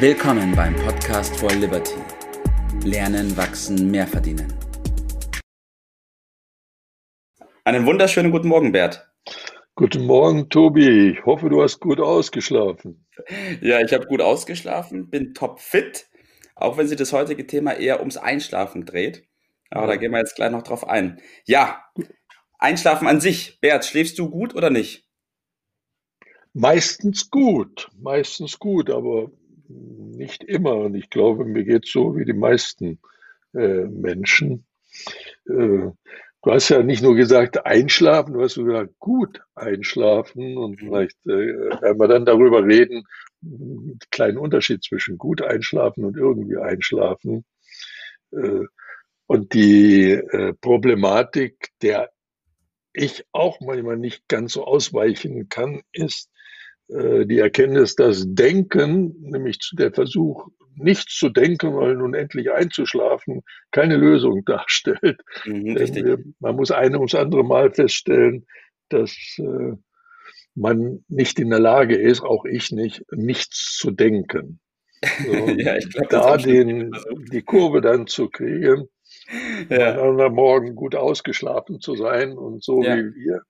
Willkommen beim Podcast for Liberty. Lernen, wachsen, mehr verdienen. Einen wunderschönen guten Morgen, Bert. Guten Morgen, Tobi. Ich hoffe, du hast gut ausgeschlafen. Ja, ich habe gut ausgeschlafen, bin top fit, auch wenn sich das heutige Thema eher ums Einschlafen dreht. Aber ja. da gehen wir jetzt gleich noch drauf ein. Ja, Einschlafen an sich. Bert, schläfst du gut oder nicht? Meistens gut, meistens gut, aber nicht immer. Und ich glaube, mir geht es so wie die meisten äh, Menschen. Äh, du hast ja nicht nur gesagt einschlafen, du hast gesagt gut einschlafen. Und mhm. vielleicht äh, werden wir dann darüber reden, einen kleinen Unterschied zwischen gut einschlafen und irgendwie einschlafen. Äh, und die äh, Problematik, der ich auch manchmal nicht ganz so ausweichen kann, ist, die Erkenntnis, dass Denken, nämlich der Versuch, nichts zu denken, weil nun endlich einzuschlafen, keine Lösung darstellt. Mhm, wir, man muss ein ums andere Mal feststellen, dass äh, man nicht in der Lage ist, auch ich nicht, nichts zu denken. So, ja, ich glaub, da den, die Kurve dann zu kriegen, ja. am Morgen gut ausgeschlafen zu sein und so ja. wie wir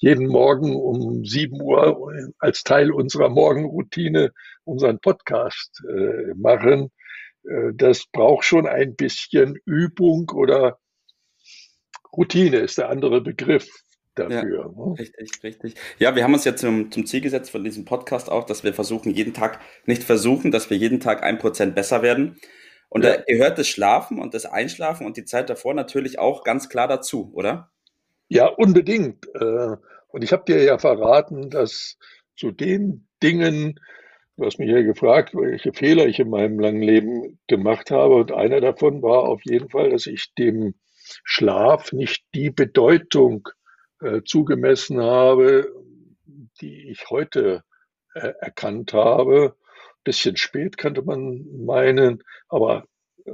jeden Morgen um 7 Uhr als Teil unserer Morgenroutine unseren Podcast äh, machen. Äh, das braucht schon ein bisschen Übung oder Routine ist der andere Begriff dafür. Ja, ne? Richtig, richtig. Ja, wir haben uns jetzt zum, zum Ziel gesetzt von diesem Podcast auch, dass wir versuchen, jeden Tag, nicht versuchen, dass wir jeden Tag ein Prozent besser werden. Und ja. da gehört das Schlafen und das Einschlafen und die Zeit davor natürlich auch ganz klar dazu, oder? Ja, unbedingt. Äh, und ich habe dir ja verraten, dass zu den Dingen, du hast mich ja gefragt, welche Fehler ich in meinem langen Leben gemacht habe. Und einer davon war auf jeden Fall, dass ich dem Schlaf nicht die Bedeutung äh, zugemessen habe, die ich heute äh, erkannt habe. Bisschen spät könnte man meinen, aber äh,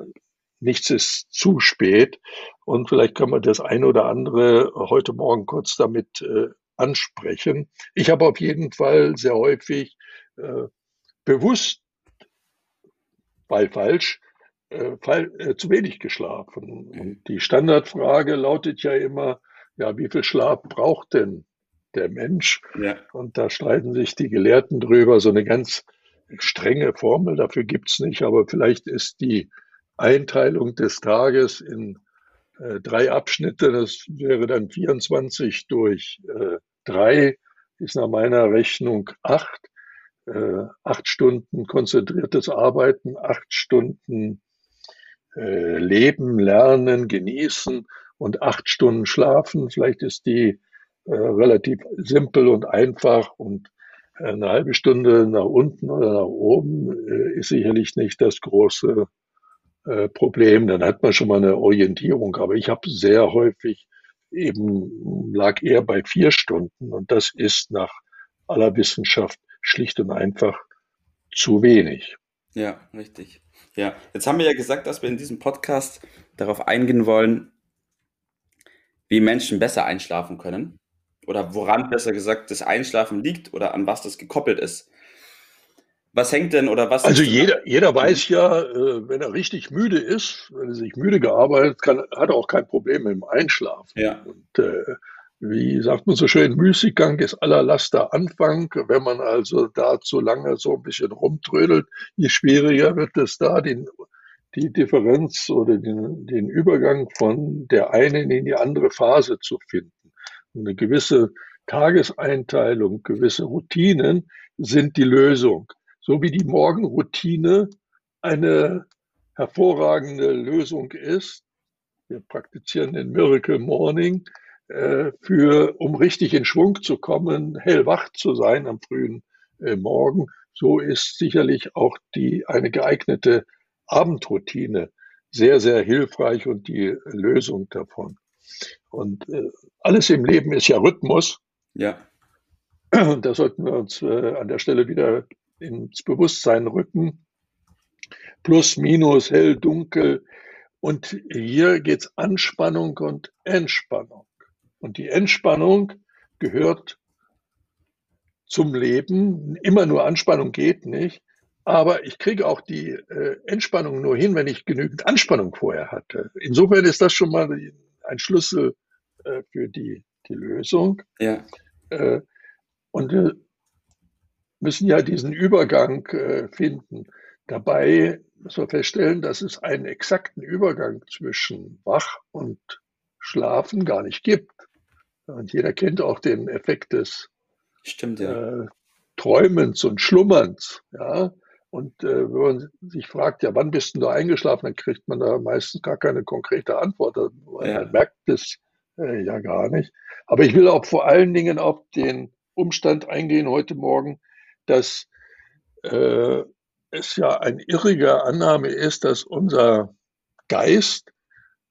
nichts ist zu spät. Und vielleicht kann man das eine oder andere heute Morgen kurz damit äh, ansprechen. Ich habe auf jeden Fall sehr häufig äh, bewusst, weil falsch, äh, fall, äh, zu wenig geschlafen. Und die Standardfrage lautet ja immer, ja, wie viel Schlaf braucht denn der Mensch? Ja. Und da streiten sich die Gelehrten drüber. So eine ganz strenge Formel dafür gibt's nicht, aber vielleicht ist die Einteilung des Tages in äh, drei Abschnitte, das wäre dann 24 durch äh, drei, ist nach meiner Rechnung acht. Äh, acht Stunden konzentriertes Arbeiten, acht Stunden äh, Leben, Lernen, Genießen und acht Stunden Schlafen. Vielleicht ist die äh, relativ simpel und einfach und eine halbe Stunde nach unten oder nach oben äh, ist sicherlich nicht das große äh, Problem. Dann hat man schon mal eine Orientierung. Aber ich habe sehr häufig eben lag eher bei vier Stunden und das ist nach aller Wissenschaft schlicht und einfach zu wenig. Ja, richtig. Ja, jetzt haben wir ja gesagt, dass wir in diesem Podcast darauf eingehen wollen, wie Menschen besser einschlafen können oder woran besser gesagt das Einschlafen liegt oder an was das gekoppelt ist. Was hängt denn oder was? Also jeder, jeder weiß ja, äh, wenn er richtig müde ist, wenn er sich müde gearbeitet kann, hat er auch kein Problem mit dem Einschlafen. Ja. Und äh, wie sagt man so schön, Müßiggang ist aller Laster Anfang. Wenn man also da zu lange so ein bisschen rumtrödelt, je schwieriger wird es da, den, die Differenz oder den, den Übergang von der einen in die andere Phase zu finden. Eine gewisse Tageseinteilung, gewisse Routinen sind die Lösung so wie die Morgenroutine eine hervorragende Lösung ist. Wir praktizieren den Miracle Morning, äh, für, um richtig in Schwung zu kommen, hellwach zu sein am frühen äh, Morgen. So ist sicherlich auch die, eine geeignete Abendroutine sehr, sehr hilfreich und die Lösung davon. Und äh, alles im Leben ist ja Rhythmus. Ja. Da sollten wir uns äh, an der Stelle wieder ins Bewusstsein rücken. Plus, minus, hell, dunkel. Und hier geht es Anspannung und Entspannung. Und die Entspannung gehört zum Leben. Immer nur Anspannung geht nicht. aber ich kriege auch die äh, Entspannung nur hin, wenn ich genügend Anspannung vorher hatte. Insofern ist das schon mal ein Schlüssel äh, für die, die Lösung. Ja. Äh, und wir müssen ja diesen Übergang äh, finden. Dabei müssen wir feststellen, dass es einen exakten Übergang zwischen Wach und Schlafen gar nicht gibt. Und jeder kennt auch den Effekt des Stimmt, ja. äh, Träumens und Schlummerns. Ja? Und äh, wenn man sich fragt, ja, wann bist du eingeschlafen, dann kriegt man da meistens gar keine konkrete Antwort. Man ja. merkt es äh, ja gar nicht. Aber ich will auch vor allen Dingen auf den Umstand eingehen heute Morgen, dass äh, es ja eine irrige Annahme ist, dass unser Geist,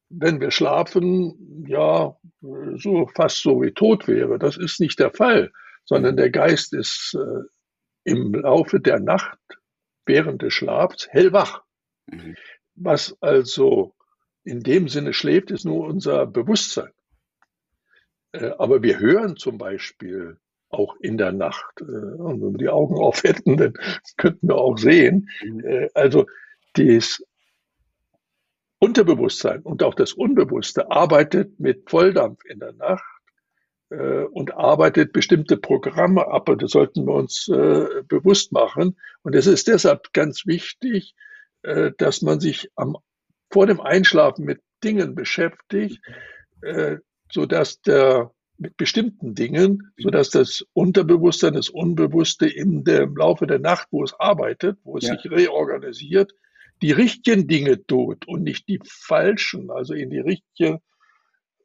wenn wir schlafen, ja, so fast so wie tot wäre. Das ist nicht der Fall, sondern der Geist ist äh, im Laufe der Nacht während des Schlafs hellwach. Mhm. Was also in dem Sinne schläft, ist nur unser Bewusstsein. Äh, aber wir hören zum Beispiel auch in der Nacht. Äh, und wenn wir die Augen auf hätten, dann könnten wir auch sehen. Mhm. Äh, also das Unterbewusstsein und auch das Unbewusste arbeitet mit Volldampf in der Nacht und arbeitet bestimmte Programme ab. Und das sollten wir uns bewusst machen. Und es ist deshalb ganz wichtig, dass man sich am, vor dem Einschlafen mit Dingen beschäftigt, sodass der mit bestimmten Dingen, sodass das Unterbewusstsein, das Unbewusste im Laufe der Nacht, wo es arbeitet, wo es ja. sich reorganisiert, die richtigen Dinge tut und nicht die falschen, also in die richtige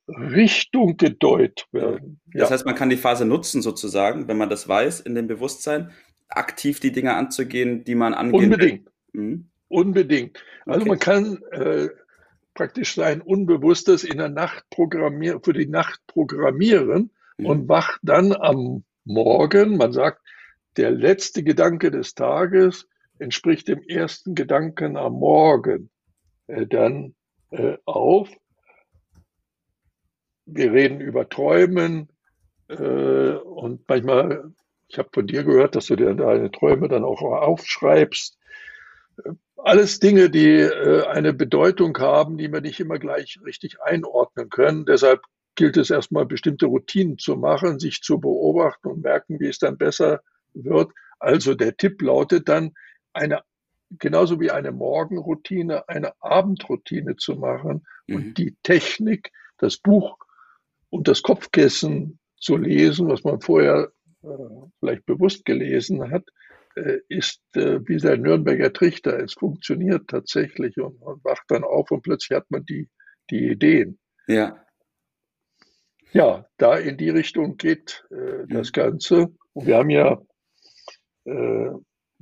Richtung gedeutet werden. Ja. Das heißt, man kann die Phase nutzen, sozusagen, wenn man das weiß, in dem Bewusstsein, aktiv die Dinge anzugehen, die man angehen Unbedingt. Mhm. Unbedingt. Also okay. man kann äh, praktisch sein Unbewusstes in der Nacht programmieren, für die Nacht programmieren mhm. und wacht dann am Morgen, man sagt, der letzte Gedanke des Tages entspricht dem ersten Gedanken am Morgen, äh, dann äh, auf. Wir reden über Träumen äh, und manchmal, ich habe von dir gehört, dass du dir deine Träume dann auch aufschreibst alles Dinge, die äh, eine Bedeutung haben, die wir nicht immer gleich richtig einordnen können. Deshalb gilt es erstmal bestimmte Routinen zu machen, sich zu beobachten und merken, wie es dann besser wird. Also der Tipp lautet dann, eine, genauso wie eine Morgenroutine, eine Abendroutine zu machen mhm. und die Technik, das Buch und das Kopfkissen zu lesen, was man vorher äh, vielleicht bewusst gelesen hat, ist äh, wie der Nürnberger Trichter. Es funktioniert tatsächlich und man wacht dann auf und plötzlich hat man die, die Ideen. Ja. Ja, da in die Richtung geht äh, das Ganze. Und wir haben ja äh,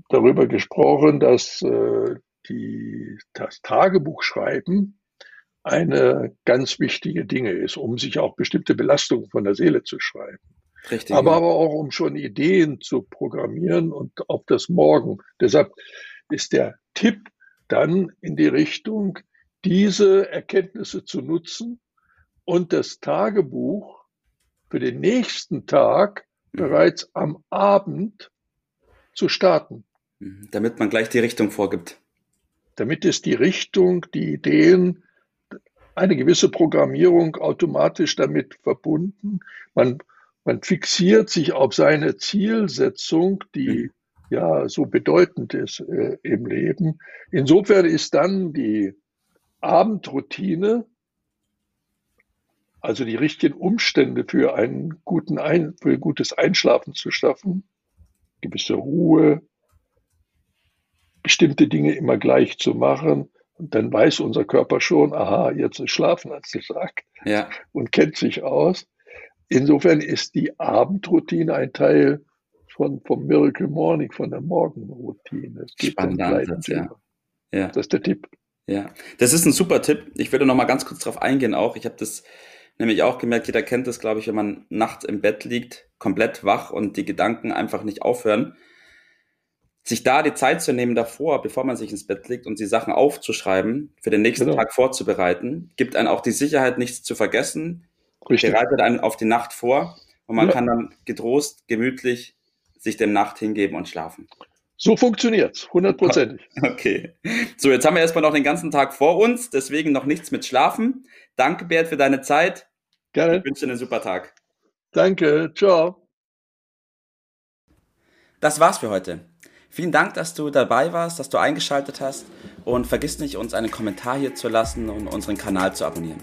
darüber gesprochen, dass äh, die, das Tagebuchschreiben eine ganz wichtige Dinge ist, um sich auch bestimmte Belastungen von der Seele zu schreiben. Richtig, aber, ja. aber auch um schon Ideen zu programmieren und auf das Morgen. Deshalb ist der Tipp dann in die Richtung, diese Erkenntnisse zu nutzen und das Tagebuch für den nächsten Tag mhm. bereits am Abend zu starten. Mhm. Damit man gleich die Richtung vorgibt. Damit es die Richtung, die Ideen, eine gewisse Programmierung automatisch damit verbunden. Man man fixiert sich auf seine Zielsetzung, die mhm. ja so bedeutend ist äh, im Leben. Insofern ist dann die Abendroutine, also die richtigen Umstände für einen guten Ein für gutes Einschlafen zu schaffen, gewisse Ruhe, bestimmte Dinge immer gleich zu machen. Und dann weiß unser Körper schon, aha, jetzt ist Schlafen angesagt ja. und kennt sich aus. Insofern ist die Abendroutine ein Teil von, vom Miracle Morning, von der Morgenroutine. Es geht Spannender Ansatz, ja. ja. Das ist der Tipp. Ja, das ist ein super Tipp. Ich würde noch mal ganz kurz darauf eingehen auch. Ich habe das nämlich auch gemerkt, jeder kennt das, glaube ich, wenn man nachts im Bett liegt, komplett wach und die Gedanken einfach nicht aufhören. Sich da die Zeit zu nehmen davor, bevor man sich ins Bett legt und die Sachen aufzuschreiben, für den nächsten genau. Tag vorzubereiten, gibt einen auch die Sicherheit, nichts zu vergessen, Richtig. bereitet einen auf die Nacht vor und man ja. kann dann getrost, gemütlich sich dem Nacht hingeben und schlafen. So funktioniert's, hundertprozentig. Okay. So, jetzt haben wir erstmal noch den ganzen Tag vor uns, deswegen noch nichts mit Schlafen. Danke, Bert, für deine Zeit. Gerne. Ich wünsche dir einen super Tag. Danke, ciao. Das war's für heute. Vielen Dank, dass du dabei warst, dass du eingeschaltet hast und vergiss nicht, uns einen Kommentar hier zu lassen und unseren Kanal zu abonnieren.